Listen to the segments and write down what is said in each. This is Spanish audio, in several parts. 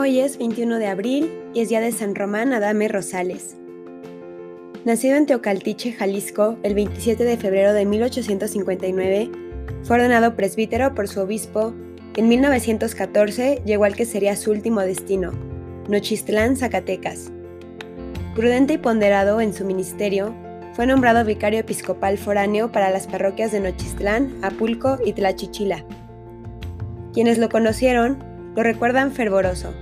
Hoy es 21 de abril y es día de San Román Adame Rosales. Nacido en Teocaltiche, Jalisco, el 27 de febrero de 1859, fue ordenado presbítero por su obispo. En 1914 llegó al que sería su último destino, Nochistlán, Zacatecas. Prudente y ponderado en su ministerio, fue nombrado vicario episcopal foráneo para las parroquias de Nochistlán, Apulco y Tlachichila. Quienes lo conocieron lo recuerdan fervoroso.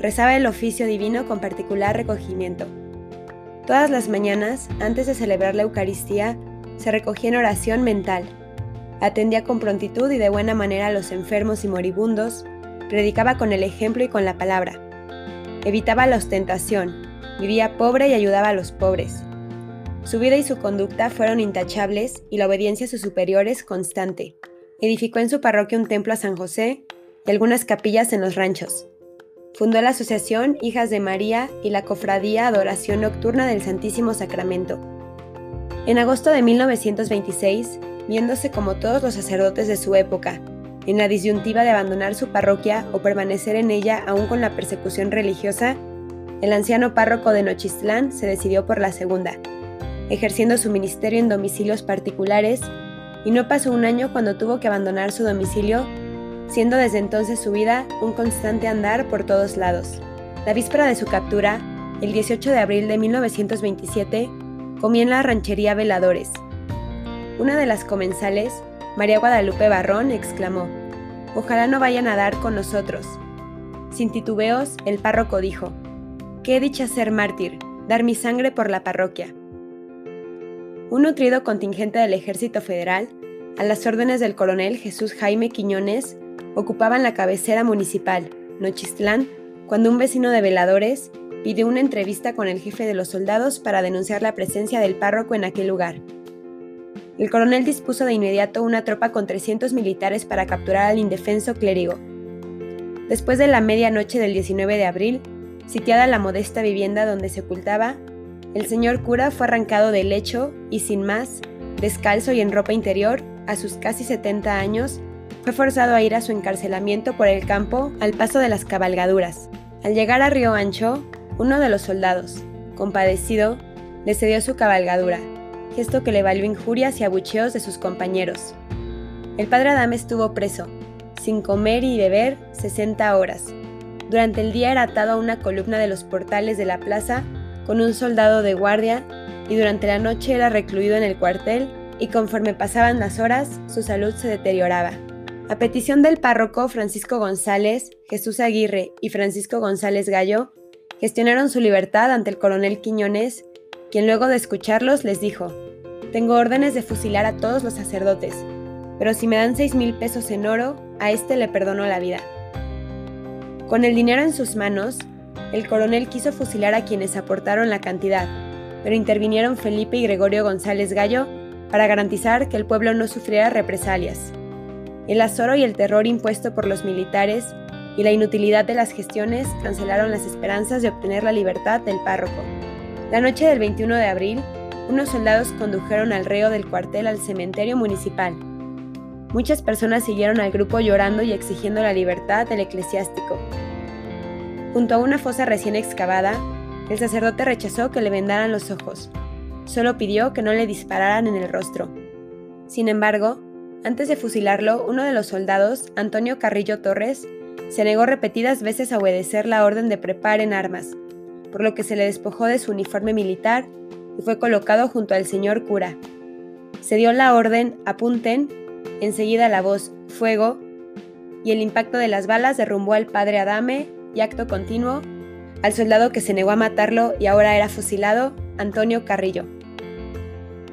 Rezaba el oficio divino con particular recogimiento. Todas las mañanas, antes de celebrar la Eucaristía, se recogía en oración mental. Atendía con prontitud y de buena manera a los enfermos y moribundos, predicaba con el ejemplo y con la palabra. Evitaba la ostentación, vivía pobre y ayudaba a los pobres. Su vida y su conducta fueron intachables y la obediencia a sus superiores constante. Edificó en su parroquia un templo a San José y algunas capillas en los ranchos. Fundó la Asociación Hijas de María y la Cofradía Adoración Nocturna del Santísimo Sacramento. En agosto de 1926, viéndose como todos los sacerdotes de su época, en la disyuntiva de abandonar su parroquia o permanecer en ella aún con la persecución religiosa, el anciano párroco de Nochistlán se decidió por la segunda, ejerciendo su ministerio en domicilios particulares, y no pasó un año cuando tuvo que abandonar su domicilio siendo desde entonces su vida un constante andar por todos lados. La víspera de su captura, el 18 de abril de 1927, comía en la ranchería Veladores. Una de las comensales, María Guadalupe Barrón, exclamó, Ojalá no vayan a dar con nosotros. Sin titubeos, el párroco dijo, Qué dicha ser mártir, dar mi sangre por la parroquia. Un nutrido contingente del Ejército Federal, a las órdenes del coronel Jesús Jaime Quiñones, ocupaban la cabecera municipal, Nochistlán, cuando un vecino de Veladores pidió una entrevista con el jefe de los soldados para denunciar la presencia del párroco en aquel lugar. El coronel dispuso de inmediato una tropa con 300 militares para capturar al indefenso clérigo. Después de la medianoche del 19 de abril, sitiada la modesta vivienda donde se ocultaba, el señor cura fue arrancado del lecho y sin más, descalzo y en ropa interior, a sus casi 70 años, fue forzado a ir a su encarcelamiento por el campo al paso de las cabalgaduras. Al llegar a Río Ancho, uno de los soldados, compadecido, le cedió su cabalgadura, gesto que le valió injurias y abucheos de sus compañeros. El padre Adame estuvo preso, sin comer y beber 60 horas. Durante el día era atado a una columna de los portales de la plaza con un soldado de guardia y durante la noche era recluido en el cuartel y conforme pasaban las horas su salud se deterioraba. A petición del párroco Francisco González, Jesús Aguirre y Francisco González Gallo, gestionaron su libertad ante el coronel Quiñones, quien luego de escucharlos les dijo, Tengo órdenes de fusilar a todos los sacerdotes, pero si me dan seis mil pesos en oro, a este le perdono la vida. Con el dinero en sus manos, el coronel quiso fusilar a quienes aportaron la cantidad, pero intervinieron Felipe y Gregorio González Gallo para garantizar que el pueblo no sufriera represalias el azoro y el terror impuesto por los militares y la inutilidad de las gestiones cancelaron las esperanzas de obtener la libertad del párroco. La noche del 21 de abril, unos soldados condujeron al reo del cuartel al cementerio municipal. Muchas personas siguieron al grupo llorando y exigiendo la libertad del eclesiástico. Junto a una fosa recién excavada, el sacerdote rechazó que le vendaran los ojos. Solo pidió que no le dispararan en el rostro. Sin embargo, antes de fusilarlo, uno de los soldados, Antonio Carrillo Torres, se negó repetidas veces a obedecer la orden de preparen armas, por lo que se le despojó de su uniforme militar y fue colocado junto al señor cura. Se dio la orden apunten, enseguida la voz fuego, y el impacto de las balas derrumbó al padre Adame y acto continuo al soldado que se negó a matarlo y ahora era fusilado, Antonio Carrillo.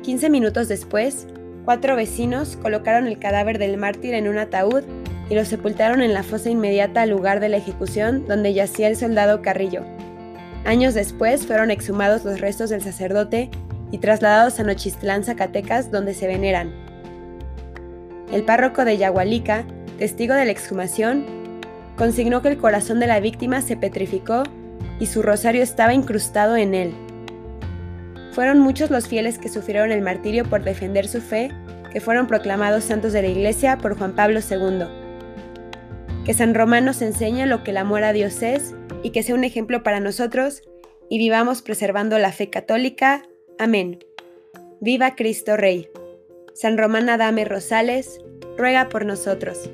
15 minutos después, Cuatro vecinos colocaron el cadáver del mártir en un ataúd y lo sepultaron en la fosa inmediata al lugar de la ejecución donde yacía el soldado Carrillo. Años después fueron exhumados los restos del sacerdote y trasladados a Nochistlán, Zacatecas, donde se veneran. El párroco de Yagualica, testigo de la exhumación, consignó que el corazón de la víctima se petrificó y su rosario estaba incrustado en él. Fueron muchos los fieles que sufrieron el martirio por defender su fe, que fueron proclamados santos de la Iglesia por Juan Pablo II. Que San Román nos enseñe lo que el amor a Dios es y que sea un ejemplo para nosotros y vivamos preservando la fe católica. Amén. Viva Cristo Rey. San Román Adame Rosales, ruega por nosotros.